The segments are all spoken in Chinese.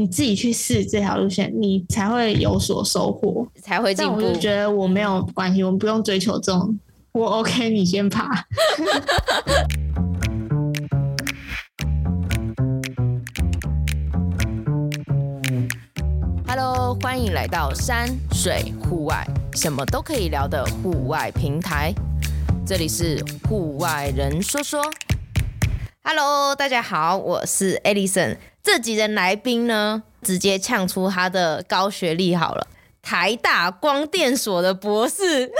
你自己去试这条路线，你才会有所收获，才会进步。但我就觉得我没有关系，我们不用追求这种。我 OK，你先爬。Hello，欢迎来到山水户外，什么都可以聊的户外平台。这里是户外人说说。Hello，大家好，我是 Alison。这集的来宾呢，直接呛出他的高学历好了，台大光电所的博士。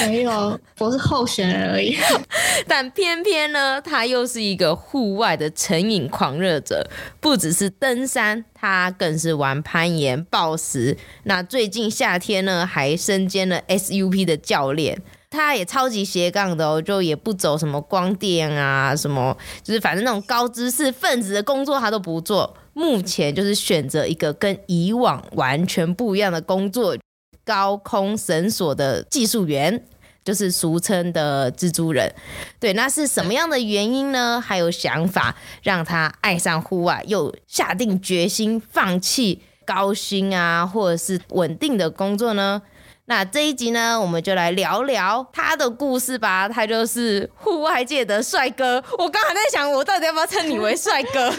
没有，我是候选人而已。但偏偏呢，他又是一个户外的成瘾狂热者，不只是登山，他更是玩攀岩、暴食。那最近夏天呢，还身兼了 SUP 的教练。他也超级斜杠的哦，就也不走什么光电啊，什么就是反正那种高知识分子的工作他都不做。目前就是选择一个跟以往完全不一样的工作——高空绳索的技术员，就是俗称的蜘蛛人。对，那是什么样的原因呢？还有想法让他爱上户外，又下定决心放弃高薪啊，或者是稳定的工作呢？那这一集呢，我们就来聊聊他的故事吧。他就是户外界的帅哥。我刚才在想，我到底要不要称你为帅哥？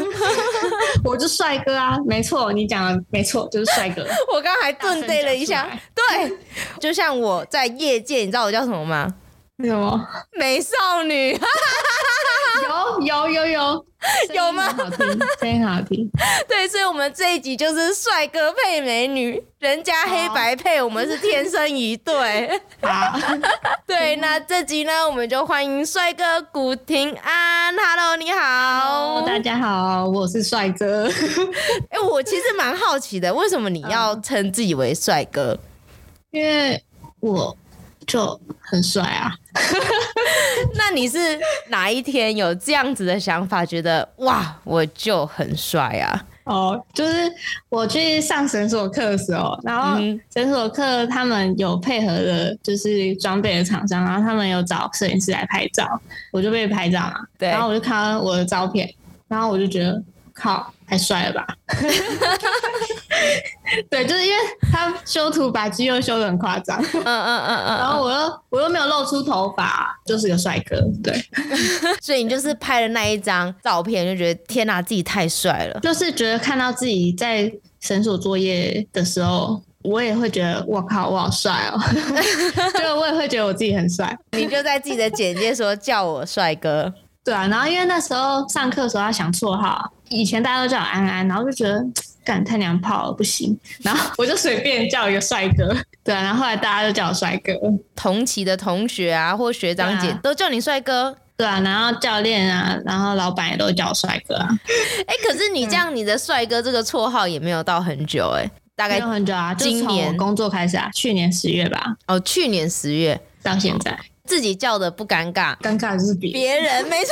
我就帅哥啊，没错，你讲的没错，就是帅哥。我刚才顿对了一下，对，就像我在业界，你知道我叫什么吗？什么？美少女。有有有有有吗？好听，声音好听。对，所以，我们这一集就是帅哥配美女，人家黑白配，我们是天生一对。好，对，那这集呢，我们就欢迎帅哥古廷安。Hello，你好。大家好，我是帅哥。哎、欸，我其实蛮好奇的，为什么你要称自己为帅哥？因为我。就很帅啊！那你是哪一天有这样子的想法，觉得哇，我就很帅啊？哦，就是我去上绳索课的时候，然后绳索课他们有配合的，就是装备的厂商，然后他们有找摄影师来拍照，我就被拍照嘛。对，然后我就看到我的照片，然后我就觉得靠。太帅了吧！对，就是因为他修图把肌肉修的很夸张，嗯嗯嗯嗯，然后我又我又没有露出头发，就是个帅哥，对。所以你就是拍了那一张照片，就觉得天哪，自己太帅了。就是觉得看到自己在绳索作业的时候，我也会觉得我靠，我好帅哦！就我也会觉得我自己很帅。你就在自己的简介说叫我帅哥。对啊，然后因为那时候上课的时候要想绰号，以前大家都叫我安安，然后就觉得干太娘炮了不行，然后我就随便叫一个帅哥。对啊，然后后来大家都叫我帅哥，同期的同学啊或学长姐都叫你帅哥。对啊，然后教练啊，然后老板也都叫我帅哥啊。哎，可是你这样，你的帅哥这个绰号也没有到很久哎，大概很久啊，今年工作开始啊，去年十月吧。哦，去年十月到现在。自己叫的不尴尬，尴尬的是别别人，没错。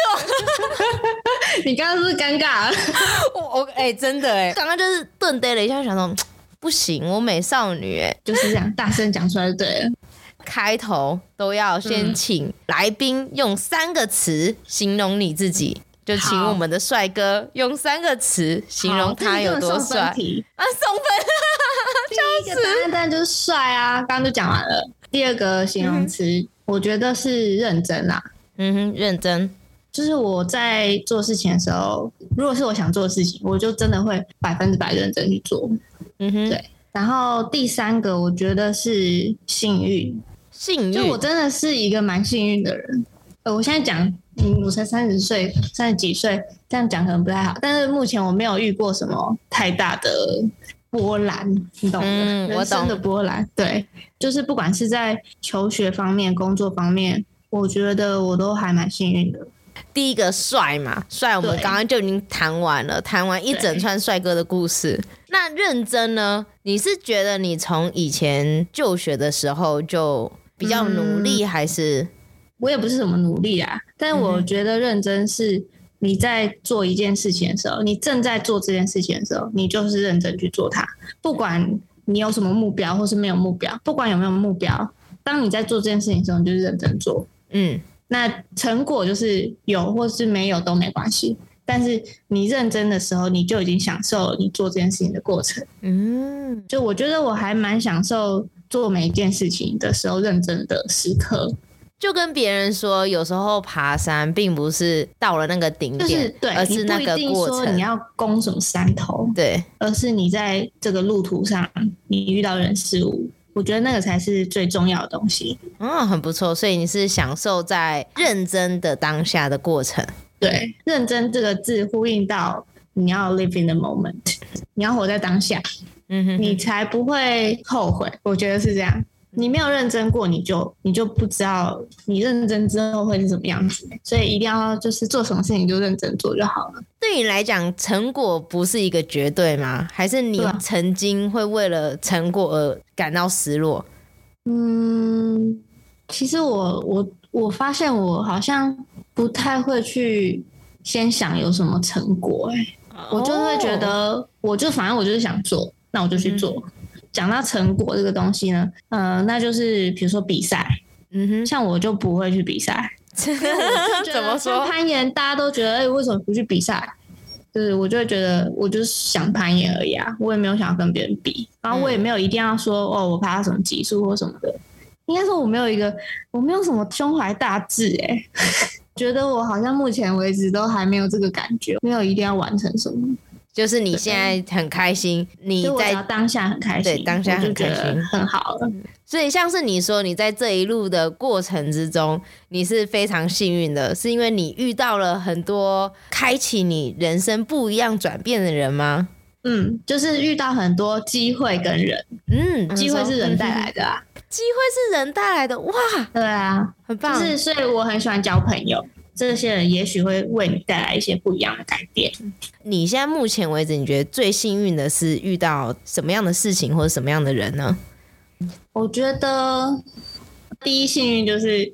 你刚刚是不是尴尬？我我哎，真的哎，刚刚就是顿呆了一下，想说 不行，我美少女哎，就是这样大声讲出来就对了。开头都要先请来宾用三个词形容你自己，嗯、就请我们的帅哥用三个词形容他有多帅啊！送分，第一个答案当然就是帅啊，刚刚就讲完了。第二个形容词。嗯我觉得是认真啦，嗯哼，认真，就是我在做事情的时候，如果是我想做的事情，我就真的会百分之百认真去做，嗯哼，对。然后第三个，我觉得是幸运，幸运，就我真的是一个蛮幸运的人。呃，我现在讲，嗯，我才三十岁，三十几岁，这样讲可能不太好，但是目前我没有遇过什么太大的。波澜，你懂的，嗯，人生的波澜，对，就是不管是在求学方面、工作方面，我觉得我都还蛮幸运的。第一个帅嘛，帅，我们刚刚就已经谈完了，谈完一整串帅哥的故事。那认真呢？你是觉得你从以前就学的时候就比较努力，还是？我也不是什么努力啊，但我觉得认真是。你在做一件事情的时候，你正在做这件事情的时候，你就是认真去做它。不管你有什么目标，或是没有目标，不管有没有目标，当你在做这件事情的时候，你就是认真做。嗯，那成果就是有或是没有都没关系。但是你认真的时候，你就已经享受了你做这件事情的过程。嗯，就我觉得我还蛮享受做每一件事情的时候认真的时刻。就跟别人说，有时候爬山并不是到了那个顶点，就是对，而是那个过程。你要攻什么山头，对，而是你在这个路途上，你遇到人事物，我觉得那个才是最重要的东西。嗯，很不错。所以你是享受在认真的当下的过程。对，认真这个字呼应到你要 live in the moment，你要活在当下，嗯哼，你才不会后悔。我觉得是这样。你没有认真过，你就你就不知道你认真之后会是什么样子，所以一定要就是做什么事情就认真做就好了。对你来讲，成果不是一个绝对吗？还是你曾经会为了成果而感到失落？嗯，其实我我我发现我好像不太会去先想有什么成果，欸，哎，我就会觉得，我就反正我就是想做，那我就去做。嗯讲到成果这个东西呢，呃，那就是比如说比赛，嗯哼，像我就不会去比赛，怎么说？攀岩大家都觉得，哎、欸，为什么不去比赛？就是我就会觉得，我就是想攀岩而已啊，我也没有想要跟别人比，然后我也没有一定要说，哦，我爬到什么级数或什么的。应该说我没有一个，我没有什么胸怀大志，哎，觉得我好像目前为止都还没有这个感觉，没有一定要完成什么。就是你现在很开心，你在当下很开心，对，当下很开心，很好了。所以像是你说，你在这一路的过程之中，你是非常幸运的，是因为你遇到了很多开启你人生不一样转变的人吗？嗯，就是遇到很多机会跟人，嗯，机会是人带来的啊，机会是人带来的，哇，对啊，很棒。就是所以我很喜欢交朋友。这些人也许会为你带来一些不一样的改变。你现在目前为止，你觉得最幸运的是遇到什么样的事情或者什么样的人呢？我觉得第一幸运就是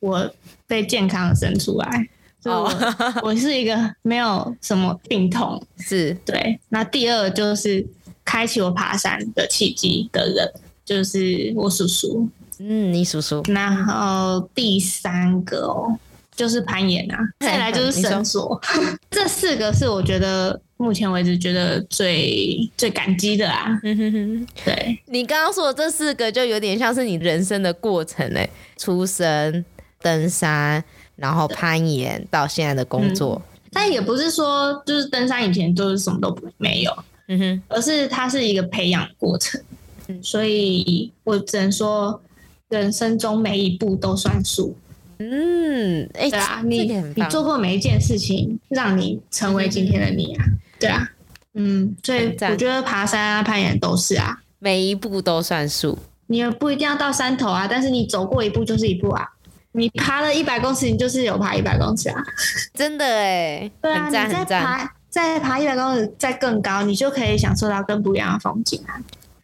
我被健康生出来，哦，我是一个没有什么病痛，是对。那第二就是开启我爬山的契机的人，就是我叔叔。嗯，你叔叔。然后第三个哦。就是攀岩啊，再来就是 绳索，这四个是我觉得目前为止觉得最最感激的啊。对，你刚刚说的这四个就有点像是你人生的过程嘞，出生、登山，然后攀岩到现在的工作。嗯，但也不是说就是登山以前都是什么都没有，嗯哼，而是它是一个培养过程，所以我只能说人生中每一步都算数。嗯，哎、欸，对啊，你你做过每一件事情，让你成为今天的你啊，对啊，嗯，所以我觉得爬山啊、攀岩都是啊，每一步都算数。你也不一定要到山头啊，但是你走过一步就是一步啊。你爬了一百公尺，你就是有爬一百公尺啊，真的哎，对啊，你再爬再爬一百公尺，再更高，你就可以享受到更不一样的风景啊。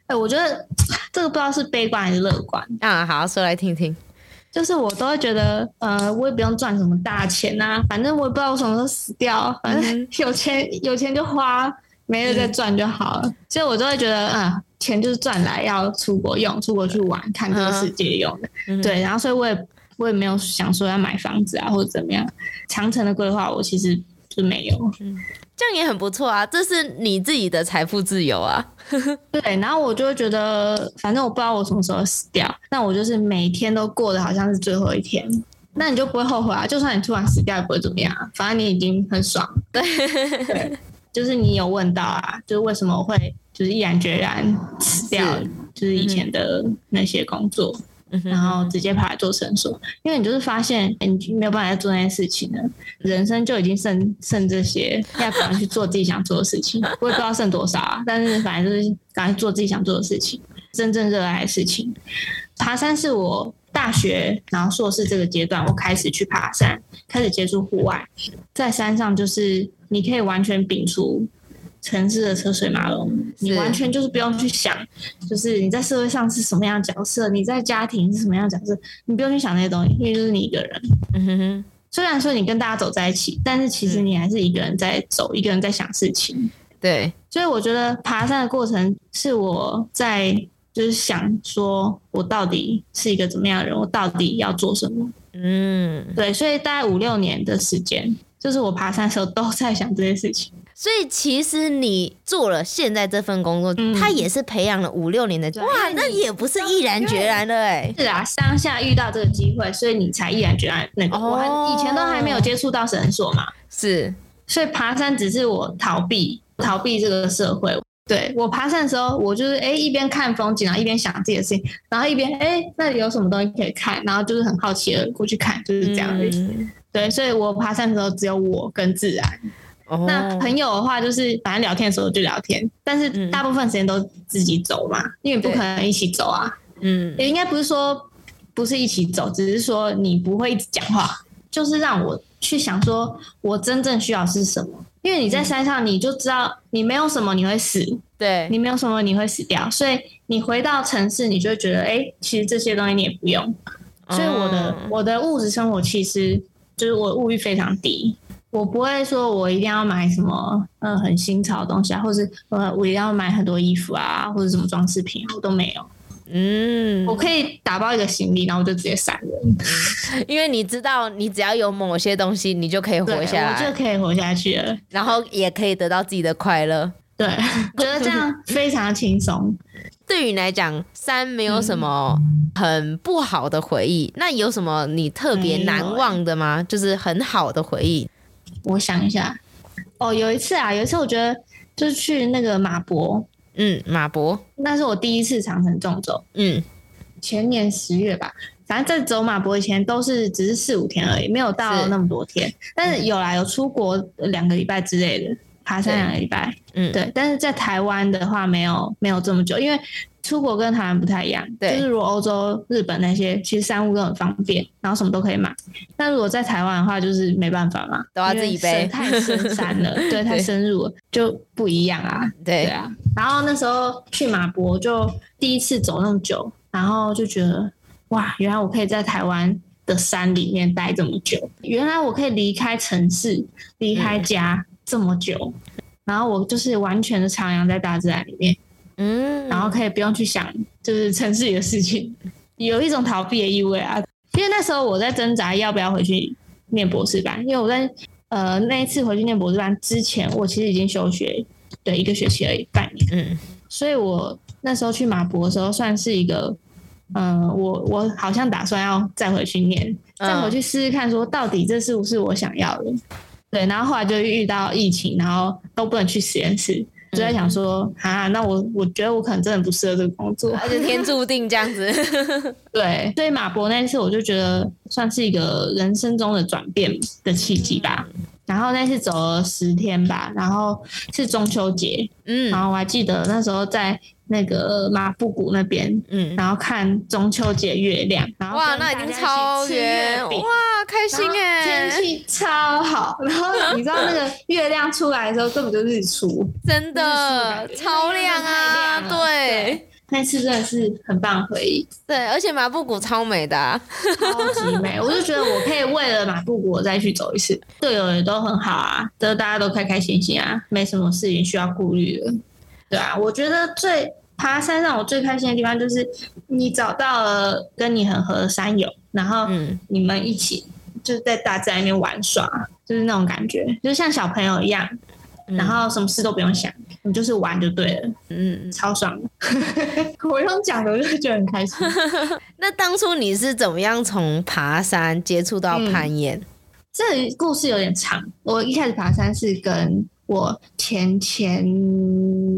哎，我觉得这个不知道是悲观还是乐观啊，好，说来听听。就是我都会觉得，呃，我也不用赚什么大钱呐、啊，反正我也不知道我什么时候死掉，反正 有钱有钱就花，没了再赚就好了。嗯、所以我都会觉得，嗯、呃，钱就是赚来要出国用，出国去玩，看这个世界用的。嗯、对，然后所以我也我也没有想说要买房子啊或者怎么样，长城的规划我其实就没有。嗯这样也很不错啊，这是你自己的财富自由啊。对，然后我就会觉得，反正我不知道我什么时候死掉，那我就是每天都过得好像是最后一天，那你就不会后悔啊。就算你突然死掉也不会怎么样，反正你已经很爽。对，对，就是你有问到啊，就是为什么我会就是毅然决然辞掉，就是以前的那些工作。然后直接跑来做绳索，因为你就是发现你没有办法再做那些事情了，人生就已经剩剩这些，要赶快去做自己想做的事情。我也不知道剩多少啊，但是反正就是赶快做自己想做的事情，真正热爱的事情。爬山是我大学然后硕士这个阶段，我开始去爬山，开始接触户外，在山上就是你可以完全摒除。城市的车水马龙，你完全就是不用去想，就是你在社会上是什么样的角色，你在家庭是什么样的角色，你不用去想那些东西，因为就是你一个人。嗯哼哼。虽然说你跟大家走在一起，但是其实你还是一个人在走，一个人在想事情。对。所以我觉得爬山的过程是我在就是想说，我到底是一个怎么样的人，我到底要做什么。嗯。对，所以大概五六年的时间。就是我爬山的时候都在想这些事情。所以其实你做了现在这份工作，嗯、他也是培养了五六年的，哇，那也不是毅然决然的哎。是啊，当下遇到这个机会，所以你才毅然决然那个。哦、我还以前都还没有接触到绳索嘛，是，所以爬山只是我逃避逃避这个社会。对，我爬山的时候，我就是哎一边看风景，然后一边想自己的事情，然后一边哎那里有什么东西可以看，然后就是很好奇的过去看，就是这样的。嗯、对，所以我爬山的时候只有我跟自然。那朋友的话，就是反正聊天的时候就聊天，但是大部分时间都自己走嘛，嗯、因为不可能一起走啊。嗯，也应该不是说不是一起走，只是说你不会一直讲话，就是让我去想说我真正需要是什么。因为你在山上，你就知道你没有什么你会死，对，你没有什么你会死掉，所以你回到城市，你就会觉得，哎、欸，其实这些东西你也不用。所以我的、嗯、我的物质生活其实就是我物欲非常低。我不会说，我一定要买什么，呃，很新潮的东西啊，或是呃，我一定要买很多衣服啊，或者什么装饰品，我都没有。嗯，我可以打包一个行李，然后我就直接闪人。嗯，因为你知道，你只要有某些东西，你就可以活下来，我就可以活下去了，然后也可以得到自己的快乐。对，觉得这样非常轻松。对于你来讲，三没有什么很不好的回忆，嗯，那有什么你特别难忘的吗？就是很好的回忆。我想一下，哦，有一次啊，有一次我觉得就是去那个马博，嗯，马博，那是我第一次长城纵走，嗯，前年十月吧，反正在走马博以前都是只是四五天而已，没有到那么多天，是但是有来有出国两个礼拜之类的，爬山两个礼拜，嗯，对，但是在台湾的话没有没有这么久，因为。出国跟台湾不太一样，对，就是如果欧洲、日本那些，其实山屋都很方便，然后什么都可以买。但如果在台湾的话，就是没办法嘛，都要自己背，太深山了，对，太深入了，就不一样啊。对，对啊。然后那时候去马博，就第一次走那么久，然后就觉得哇，原来我可以在台湾的山里面待这么久，原来我可以离开城市、离开家这么久，嗯、然后我就是完全的徜徉在大自然里面。嗯，然后可以不用去想，就是城市里的事情，有一种逃避的意味啊。因为那时候我在挣扎要不要回去念博士班，因为我在呃那一次回去念博士班之前，我其实已经休学对一个学期而已，半年。嗯，所以我那时候去马博的时候，算是一个，嗯、呃，我我好像打算要再回去念，再回去试试看，说到底这是不是我想要的。对，然后后来就遇到疫情，然后都不能去实验室。就在想说啊，那我我觉得我可能真的不适合这个工作，而且天注定这样子。对，所以马博那次我就觉得算是一个人生中的转变的契机吧。然后那次走了十天吧，然后是中秋节，嗯，然后我还记得那时候在那个马布谷那边，嗯，然后看中秋节月亮，然后哇，那已经超圆，哇，开心哎，天气超好，然后 你知道那个月亮出来的时候根本就日出，真的超亮啊，对。那次真的是很棒的回忆，对，而且马布谷超美的，啊，超级美。我就觉得我可以为了马布谷我再去走一次，队友也都很好啊，都大家都开开心心啊，没什么事情需要顾虑的。对啊，我觉得最爬山让我最开心的地方就是你找到了跟你很合的山友，然后你们一起就是在大自然里面玩耍，就是那种感觉，就像小朋友一样。然后什么事都不用想，你就是玩就对了，嗯，超爽的。我用讲的，我就觉得很开心。那当初你是怎么样从爬山接触到攀岩？嗯，这故事有点长。我一开始爬山是跟我前前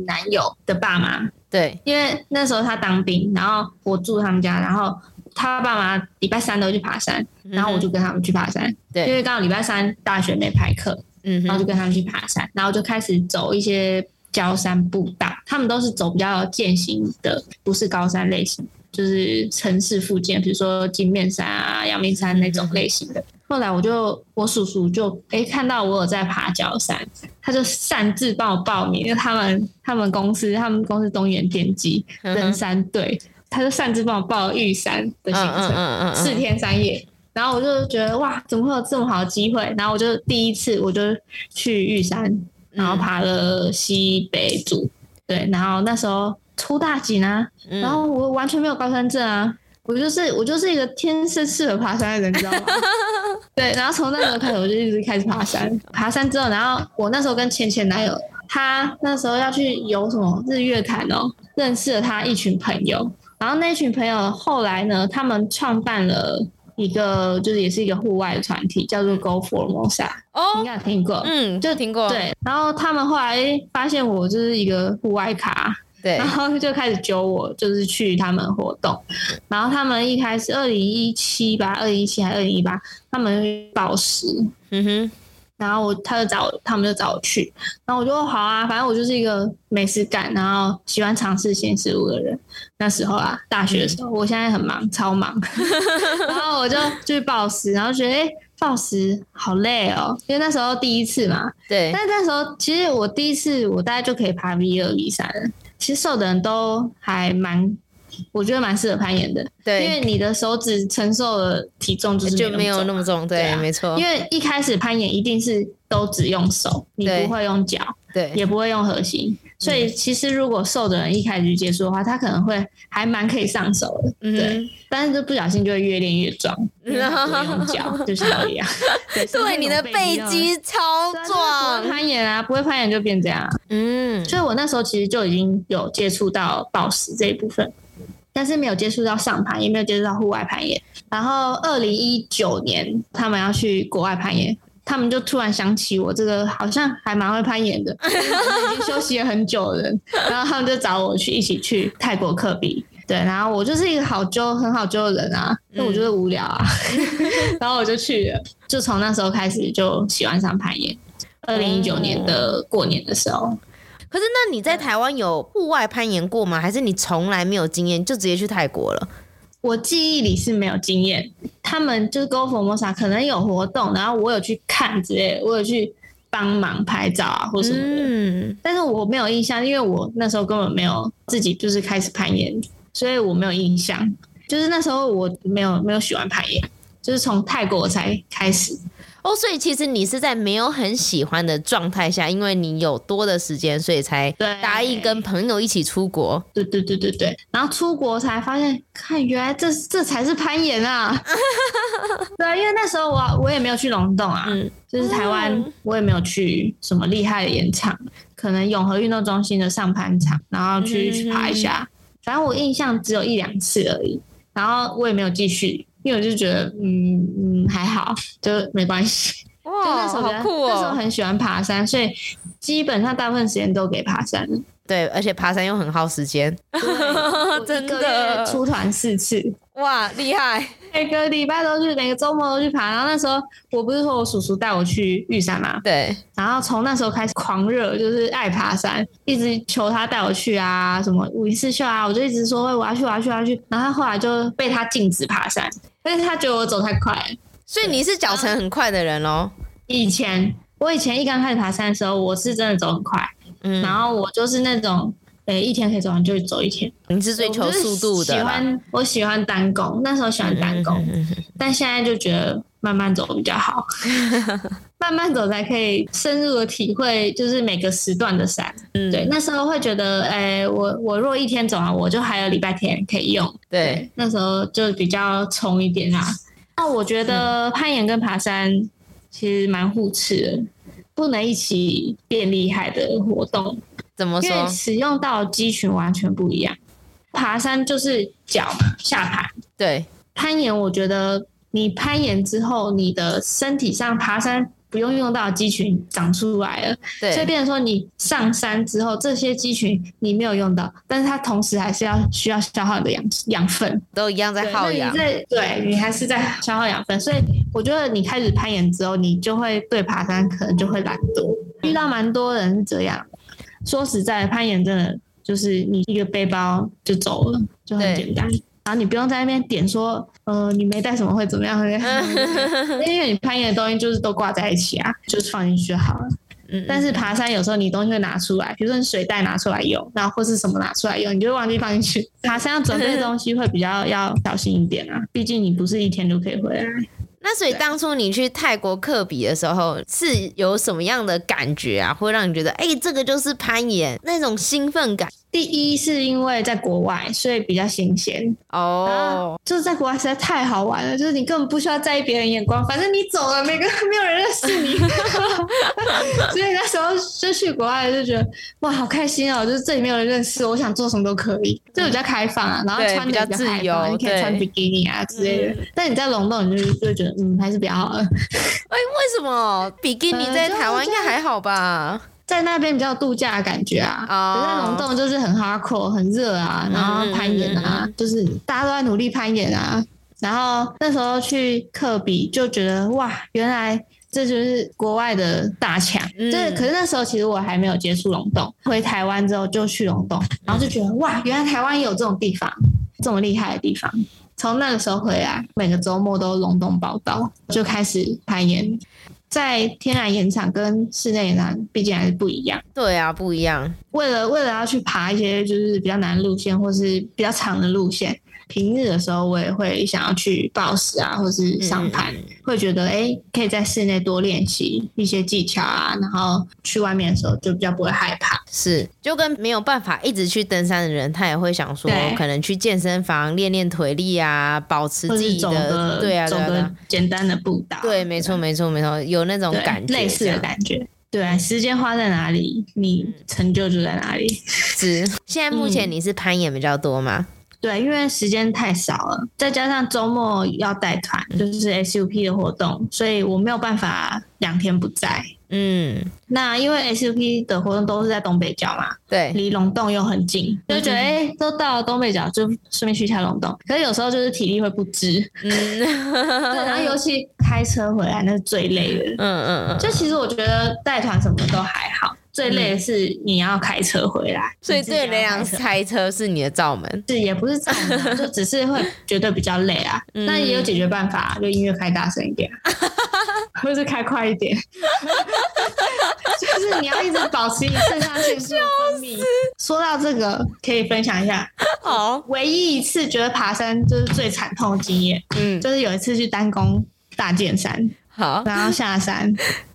男友的爸妈，对，因为那时候他当兵，然后我住他们家，然后他爸妈礼拜三都去爬山，然后我就跟他们去爬山，对，因为刚好礼拜三大学没排课。嗯，然后就跟他们去爬山，然后就开始走一些郊山步道。他们都是走比较健行的，不是高山类型，就是城市附近，比如说金面山啊、阳明山那种类型的。后来我就我叔叔就诶看到我有在爬角山，他就擅自帮我报名，因为他们他们公司他们公司东元电机登山队，他就擅自帮我报了玉山的行程，四天三夜。然后我就觉得哇，怎么会有这么好的机会？然后我就第一次我就去玉山，然后爬了西北组，对，然后那时候出大景啊，然后我完全没有高山症啊，我就是我就是一个天生适合爬山的人，你知道吗？对，然后从那时候开始，我就一直开始爬山。爬山之后，然后我那时候跟前前男友，他那时候要去游什么日月潭哦，认识了他一群朋友。然后那群朋友后来呢，他们创办了一个，就是也是一个户外的团体，叫做 Go Formosa。哦，应该有听过，嗯，就听过。对，然后他们后来发现我就是一个户外咖。对，然后就开始揪我，就是去他们活动。然后他们一开始二零一七吧，二零一七还是二零一八，他们抱石。嗯哼。然后我他就找他们就找我去，然后我就说好啊，反正我就是一个没事干，然后喜欢尝试新事物的人。那时候啊，大学的时候，嗯、我现在很忙，超忙。然后我就 去抱石，然后觉得哎，抱石好累哦，因为那时候第一次嘛。对。但那时候其实我第一次，我大概就可以爬 V 二 V 三了。其实瘦的人都还蛮，我觉得蛮适合攀岩的。对，因为你的手指承受的体重就是就没有那么重。对，没错。因为一开始攀岩一定是都只用手，你不会用脚，对，也不会用核心。所以其实如果瘦的人一开始去接触的话，他可能会还蛮可以上手的。嗯，对。但是就不小心就会越练越壮，不用脚，就像我一样。对，对你的背肌超壮。攀岩啊，不会攀岩就变这样。嗯，所以我那时候其实就已经有接触到暴食这一部分，但是没有接触到上盘，也没有接触到户外攀岩。然后二零一九年他们要去国外攀岩。他们就突然想起我这个好像还蛮会攀岩的，已经休息了很久的人，然后他们就找我去一起去泰国克比。对，然后我就是一个好揪、很好揪的人啊，那我就是无聊啊，然后我就去了，就从那时候开始就喜欢上攀岩。二零一九年的过年的时候，可是那你在台湾有户外攀岩过吗？还是你从来没有经验就直接去泰国了？我记忆里是没有经验，他们就是 Go Formosa 可能有活动，然后我有去看之类的，我有去帮忙拍照啊或什么的，嗯，但是我没有印象，因为我那时候根本没有自己就是开始攀岩，所以我没有印象，就是那时候我没有没有喜欢攀岩，就是从泰国才开始。哦，所以其实你是在没有很喜欢的状态下，因为你有多的时间，所以才答应跟朋友一起出国。对对对对对，然后出国才发现，看原来这这才是攀岩啊！对啊，因为那时候我我也没有去龙洞啊，嗯、就是台湾我也没有去什么厉害的岩场，可能永和运动中心的上攀场，然后去、嗯、去爬一下。反正我印象只有一两次而已，然后我也没有继续。因为我就觉得，嗯嗯，还好，就没关系。哇，就那时候好酷哦！那时候很喜欢爬山，所以基本上大部分时间都给爬山。对，而且爬山又很耗时间，真的出团四次，哇，厉害！每个礼拜都去，每个周末都去爬。然后那时候我不是说我叔叔带我去玉山嘛，对。然后从那时候开始狂热，就是爱爬山，一直求他带我去啊，什么五一四秀啊，我就一直说我要去，我要去，我要去。然后他后来就被他禁止爬山，但是他觉得我走太快，所以你是脚程很快的人哦。以前我以前一刚开始爬山的时候，我是真的走很快。嗯，然后我就是那种，诶，一天可以走完就走一天。你是追求速度的？喜欢，我喜欢单攻，那时候喜欢单攻，嗯、但现在就觉得慢慢走比较好，慢慢走才可以深入的体会，就是每个时段的山。嗯，对，那时候会觉得，诶，我我若一天走完，我就还有礼拜天可以用。对，对，那时候就比较冲一点啊。那我觉得攀岩跟爬山其实蛮互斥的。不能一起变厉害的活动，怎么说？因为使用到肌群完全不一样。爬山就是脚下盘，对。攀岩，我觉得你攀岩之后，你的身体上爬山。不用用到肌群长出来了，对，所以变成说你上山之后，这些肌群你没有用到，但是它同时还是要需要消耗你的养养分，都一样在耗氧。对，对你还是在消耗养分，所以我觉得你开始攀岩之后，你就会对爬山可能就会懒惰。遇到蛮多人是这样，说实在，攀岩真的就是你一个背包就走了，就很简单。然后你不用在那边点说，呃，你没带什么会怎么样？因为你攀岩的东西就是都挂在一起啊，就是放进去就好了。嗯。但是爬山有时候你东西会拿出来，比如说你水袋拿出来用，然后或是什么拿出来用，你就会忘记放进去。爬山要准备东西会比较要小心一点啊，毕竟你不是一天就可以回来。那所以当初你去泰国克比的时候，是有什么样的感觉啊？会让你觉得，哎、欸，这个就是攀岩那种兴奋感？第一是因为在国外，所以比较新鲜哦。Oh. 就是在国外实在太好玩了，就是你根本不需要在意别人眼光，反正你走了，每个 没有人认识你。所以那时候就去国外就觉得哇，好开心哦！就是这里没有人认识我，我想做什么都可以，就比较开放啊。然后穿的比较自由，你可以穿比基尼啊之类的。但你在龙洞，你就就会觉得嗯，还是比较好了。哎，为什么比基尼在台湾应该还好吧？在那边比较度假的感觉啊，哦、在龙洞就是很 hardcore 很热啊，然后攀岩啊，嗯、就是大家都在努力攀岩啊。然后那时候去科比就觉得哇，原来这就是国外的大强。这、嗯、可是那时候其实我还没有接触龙洞，回台湾之后就去龙洞，然后就觉得哇，原来台湾也有这种地方，这么厉害的地方。从那个时候回来，每个周末都龙洞报道，就开始攀岩。在天然岩场跟室内岩场毕竟还是不一样。对啊，不一样。为了为了要去爬一些就是比较难的路线，或是比较长的路线。平日的时候，我也会想要去暴食啊，或是上盘，嗯、会觉得哎、欸，可以在室内多练习一些技巧啊，然后去外面的时候就比较不会害怕。是，就跟没有办法一直去登山的人，他也会想说，可能去健身房练练腿力啊，保持自己的，的对啊，走个简单的步道。对，没错，没错，没错，有那种感觉，类似的感觉。对啊，时间花在哪里，你成就就在哪里。是，现在目前你是攀岩比较多吗？嗯对，因为时间太少了，再加上周末要带团，就是 SUP 的活动，所以我没有办法两天不在。嗯，那因为 SUP 的活动都是在东北角嘛，对，离龙洞又很近，就觉得哎、欸，都到了东北角，就顺便去一下龙洞。可是有时候就是体力会不支，嗯，对，然后尤其开车回来那是最累的。嗯嗯嗯，就其实我觉得带团什么都还好。最累的是你要开车回来，嗯、所以对雷阳开车是你的罩门，是也不是罩门，就只是会 觉得比较累啊。那、嗯、也有解决办法，就音乐开大声一点，或是开快一点，就是你要一直保持你肾上腺素分泌。说到这个，可以分享一下，好，唯一一次觉得爬山就是最惨痛的经验，嗯，就是有一次去单攻大剑山，好，然后下山。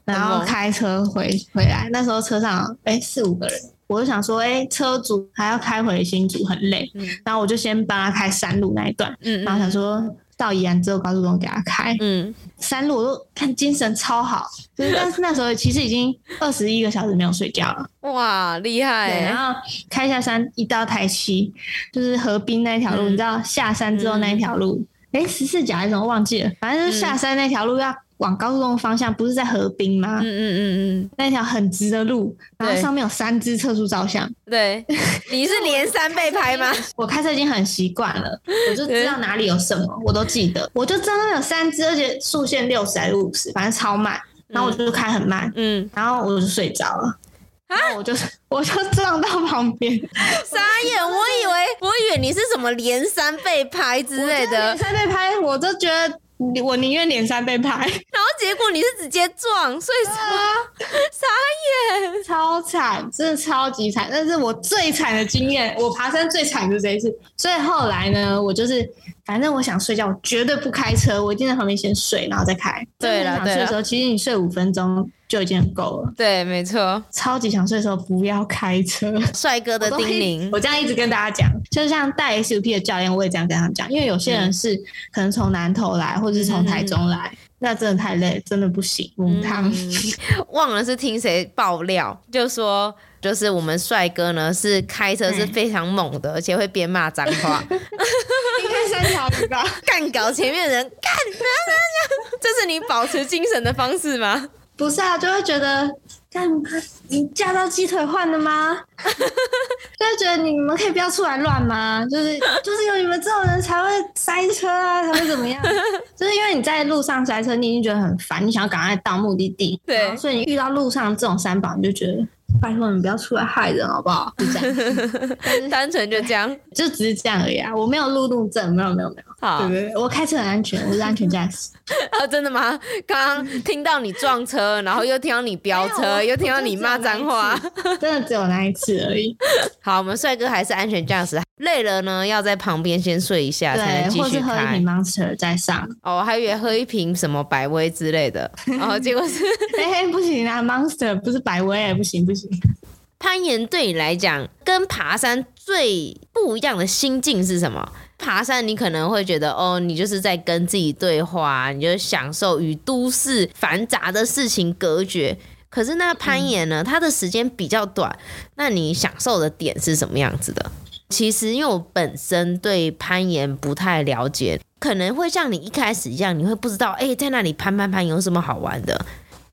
然后开车回回来，那时候车上哎四五个人，我就想说哎车主还要开回新竹很累，嗯、然后我就先帮他开山路那一段，嗯嗯然后想说到宜兰之后高速公路给他开，嗯，山路我都看精神超好，就是但是 那时候其实已经二十一个小时没有睡觉了，哇厉害，对，然后开下山一到台七，就是河滨那条路，嗯、你知道下山之后那一条路，哎十四甲还是什么忘记了，反正就是下山那条路要。往高速公路方向不是在河滨吗？嗯嗯嗯嗯，那条很直的路，然后上面有三只测速照相。对，你是连三被拍吗？我开车已经很习惯了，我就知道哪里有什么，我都记得。我就知道那有三只，而且速限六十还是五十，反正超慢。然后我就开很慢，嗯，然后我就睡着了。然后我就 我就撞到旁边，傻眼！我以为我以为你是什么连三被拍之类的，连三被拍，我就觉得。我宁愿脸上被拍，然后结果你是直接撞，所以说 傻眼，超惨，真的超级惨。但是我最惨的经验，我爬山最惨就这一次。所以后来呢，我就是反正我想睡觉，我绝对不开车，我一定在旁边先睡，然后再开。对了，想睡的时候，其实你睡五分钟。就已经很够了。对，没错。超级想睡的时候不要开车。帅哥的叮咛，我这样一直跟大家讲，就像带 SUP 的教练，我也这样跟他们讲，因为有些人是可能从南投来，或者是从台中来，嗯、那真的太累，真的不行。嗯，忘了是听谁爆料，就说就是我们帅哥呢是开车是非常猛的，嗯、而且会边骂脏话。应该三条鱼吧？干搞前面人，干，这是你保持精神的方式吗？不是啊，就会觉得，干嘛？你驾照鸡腿换的吗？就会觉得你们可以不要出来乱吗？就是就是有你们这种人才会塞车啊，才会怎么样？就是因为你在路上塞车，你已经觉得很烦，你想要赶快到目的地。对，所以你遇到路上这种三宝，你就觉得拜托你不要出来害人好不好？就这样，单纯就这样，就只是这样而已啊！我没有路怒症，没有没有没有。好，对对，我开车很安全，我是安全驾驶。啊，真的吗？刚刚听到你撞车，然后又听到你飙车，又听到你骂脏话，真的只有那一次而已。好，我们帅哥还是安全驾驶，累了呢，要在旁边先睡一下，才能继续开。或是喝一瓶 Monster 再上。哦，我还以为喝一瓶什么百威之类的，然 后结果是，哎、欸，不行啊，Monster 不是百威，不行不行。攀岩对你来讲，跟爬山最不一样的心境是什么？爬山你可能会觉得，哦，你就是在跟自己对话，你就享受与都市繁杂的事情隔绝。可是那攀岩呢，它的时间比较短，那你享受的点是什么样子的？其实因为我本身对攀岩不太了解，可能会像你一开始一样，你会不知道，哎，在那里攀攀攀有什么好玩的？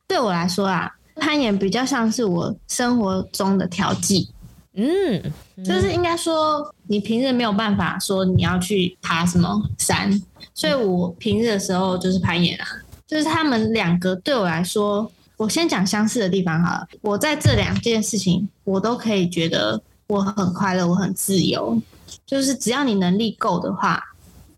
对我来说啊。攀岩比较像是我生活中的调剂，嗯，就是应该说你平日没有办法说你要去爬什么山，所以我平日的时候就是攀岩啊。就是他们两个对我来说，我先讲相似的地方好了。我在这两件事情，我都可以觉得我很快乐，我很自由。就是只要你能力够的话，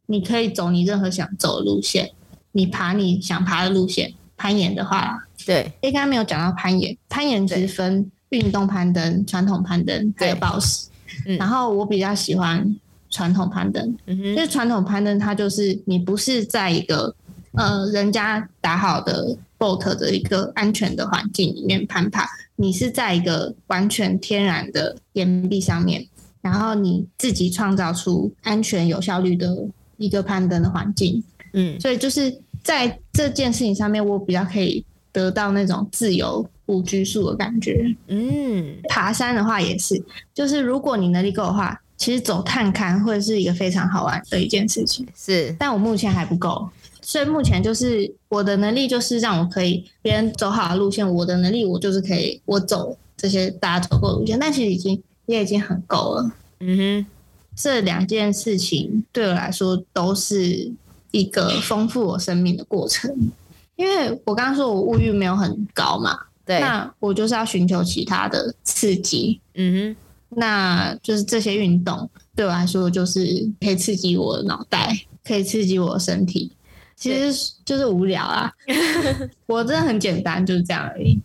你可以走你任何想走的路线，你爬你想爬的路线。攀岩的话。对，应该没有讲到攀岩，攀岩只分运动攀登、传统攀登还有抱石。嗯，然后我比较喜欢传统攀登，嗯哼，就是传统攀登，它就是你不是在一个呃人家打好的 boat 的一个安全的环境里面攀爬，你是在一个完全天然的岩壁上面，然后你自己创造出安全有效率的一个攀登的环境。嗯，所以就是在这件事情上面，我比较可以。得到那种自由无拘束的感觉。嗯，爬山的话也是，就是如果你能力够的话，其实走探勘会是一个非常好玩的一件事情。是，但我目前还不够，所以目前就是我的能力就是让我可以别人走好的路线，我的能力我就是可以我走这些大家走过的路线，但其实已经也已经很够了。嗯哼，这两件事情对我来说都是一个丰富我生命的过程。因为我刚刚说我物欲没有很高嘛，对，那我就是要寻求其他的刺激，嗯哼，那就是这些运动对我来说就是可以刺激我的脑袋，可以刺激我的身体，其实就是无聊啊，我真的很简单，就是这样而已。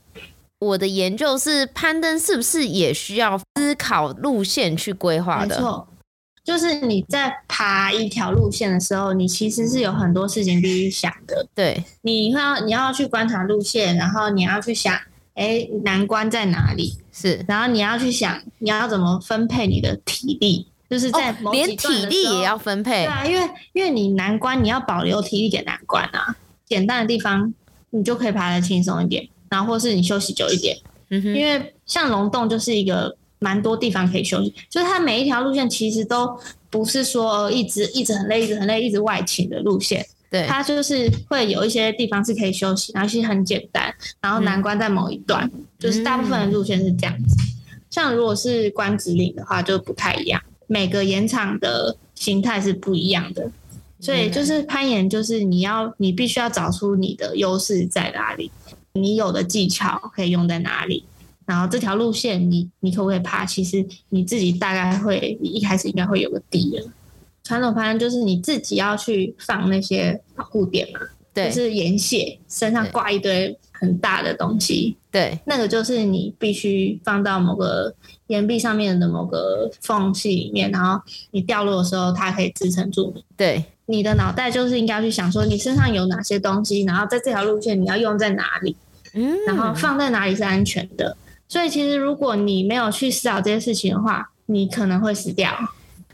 我的研究是攀登是不是也需要思考路线去规划的？没错。就是你在爬一条路线的时候，你其实是有很多事情必须想的。对，你要你要去观察路线，然后你要去想，哎，难关在哪里？是，然后你要去想，你要怎么分配你的体力，就是在连体力也要分配。对啊，因为因为你难关你要保留体力给难关啊，简单的地方你就可以爬得轻松一点，然后或是你休息久一点。嗯哼，因为像龙洞就是一个。蛮多地方可以休息，就是它每一条路线其实都不是说一直一直很累，一直很累，一直外勤的路线。对，它就是会有一些地方是可以休息，然后其实很简单，然后难关在某一段，嗯、就是大部分的路线是这样子。嗯、像如果是关子岭的话，就不太一样，每个岩场的形态是不一样的，所以就是攀岩，就是你要你必须要找出你的优势在哪里，你有的技巧可以用在哪里。然后这条路线你，你你可不可以爬？其实你自己大概会，你一开始应该会有个底的。传统攀登就是你自己要去放那些保护点嘛，对，就是岩蟹身上挂一堆很大的东西，对，那个就是你必须放到某个岩壁上面的某个缝隙里面，然后你掉落的时候，它可以支撑住你。对，你的脑袋就是应该去想说，你身上有哪些东西，然后在这条路线你要用在哪里，嗯，然后放在哪里是安全的。所以其实，如果你没有去思考这些事情的话，你可能会死掉。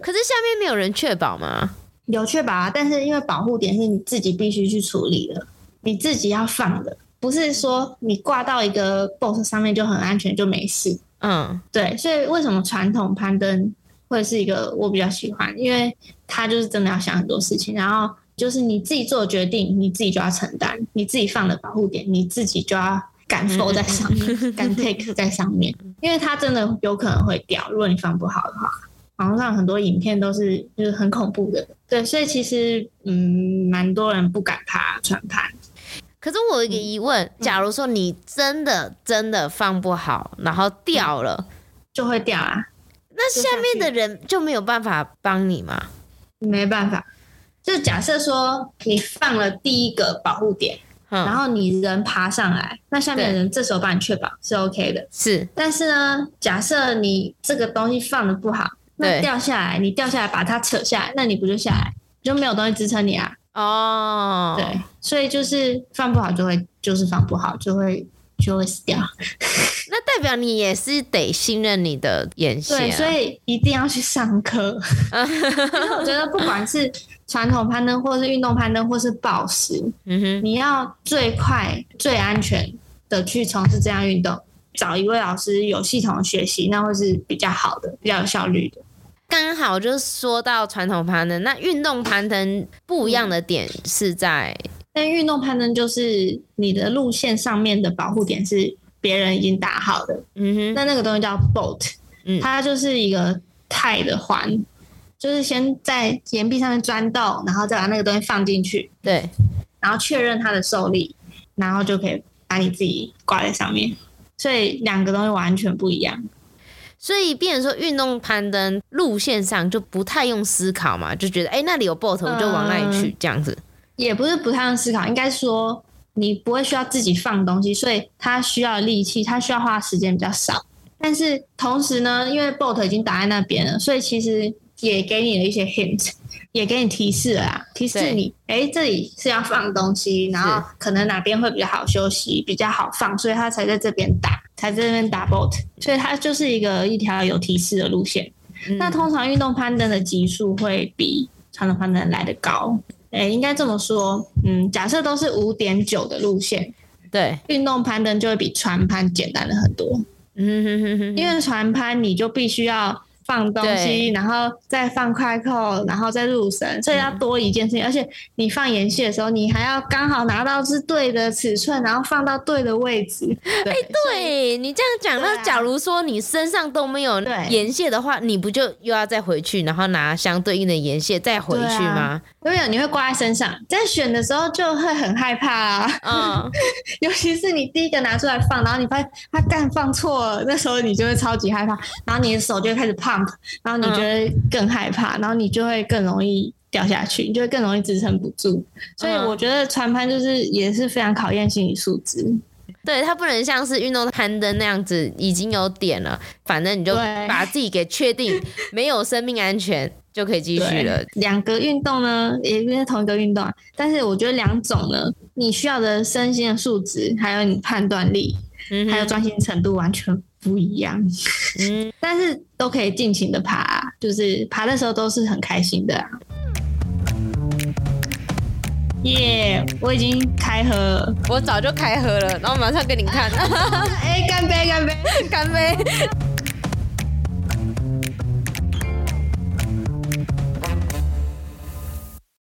可是下面没有人确保吗？有确保啊，但是因为保护点是你自己必须去处理的，你自己要放的，不是说你挂到一个 boss 上面就很安全就没事。嗯，对。所以为什么传统攀登会是一个我比较喜欢？因为它就是真的要想很多事情，然后就是你自己做决定，你自己就要承担，你自己放的保护点，你自己就要。敢 f 在上面，敢 take 在上面，因为它真的有可能会掉。如果你放不好的话，网络上很多影片都是就是很恐怖的。对，所以其实嗯，蛮多人不敢爬船盘。可是我有一个疑问，嗯、假如说你真的真的放不好，然后掉了，就会掉啊。那下面的人就没有办法帮你吗？没办法。就假设说你放了第一个保护点，嗯，然后你人爬上来，那下面的人这时候帮你确保是 OK 的。是，但是呢，假设你这个东西放的不好，那掉下来，你掉下来把它扯下来，那你不就下来，就没有东西支撑你啊？哦，对，所以就是放不好就会，就是放不好就会。就会死掉，那代表你也是得信任你的眼线，对，所以一定要去上课。因为我觉得不管是传统攀登，或是运动攀登，或是暴食，嗯哼，你要最快、最安全的去从事这项运动，找一位老师有系统的学习，那会是比较好的，比较有效率的。刚好就说到传统攀登，那运动攀登不一样的点是在。但运动攀登就是你的路线上面的保护点是别人已经打好的，嗯哼，那那个东西叫 bolt，嗯，它就是一个钛的环，就是先在岩壁上面钻洞，然后再把那个东西放进去，对，然后确认它的受力，然后就可以把你自己挂在上面，所以两个东西完全不一样。所以，变成说运动攀登路线上就不太用思考嘛，就觉得哎、欸、那里有 boat 我就往那里去，这样子。也不是不太用思考，应该说你不会需要自己放东西，所以它需要的力气，它需要花的时间比较少。但是同时呢，因为 boat 已经打在那边了，所以其实也给你了一些 hint，也给你提示了啊，提示你，哎、欸，这里是要放东西，然后可能哪边会比较好休息，比较好放，所以它才在这边打，才在这边打 boat，所以它就是一个一条有提示的路线。嗯、那通常运动攀登的级数会比传统攀登来得高。哎、欸，应该这么说，嗯，假设都是五点九的路线，对，运动攀登就会比船攀简单了很多，嗯哼哼哼，因为船攀你就必须要。放东西，然后再放快扣，然后再入绳，所以要多一件事情。嗯、而且你放岩蟹的时候，你还要刚好拿到是对的尺寸，然后放到对的位置。哎、欸，对你这样讲，那假如说你身上都没有岩蟹的话，你不就又要再回去，然后拿相对应的岩蟹再回去吗？没有，你会挂在身上，在选的时候就会很害怕啊。嗯，尤其是你第一个拿出来放，然后你发现它干放错了，那时候你就会超级害怕，然后你的手就会开始胖。然后你就会更害怕，嗯，然后你就会更容易掉下去，你就会更容易支撑不住。所以我觉得船攀就是也是非常考验心理素质。对，它不能像是运动攀登那样子已经有点了，反正你就把自己给确定 没有生命安全就可以继续了。两个运动呢，也是同一个运动，但是我觉得两种呢，你需要的身心的素质，还有你判断力，嗯，还有专心程度完全。不一样，嗯，但是都可以尽情的爬，就是爬的时候都是很开心的啊。耶、yeah，我已经开喝了，我早就开喝了，然后马上给你看。哎，干杯，干杯，干杯！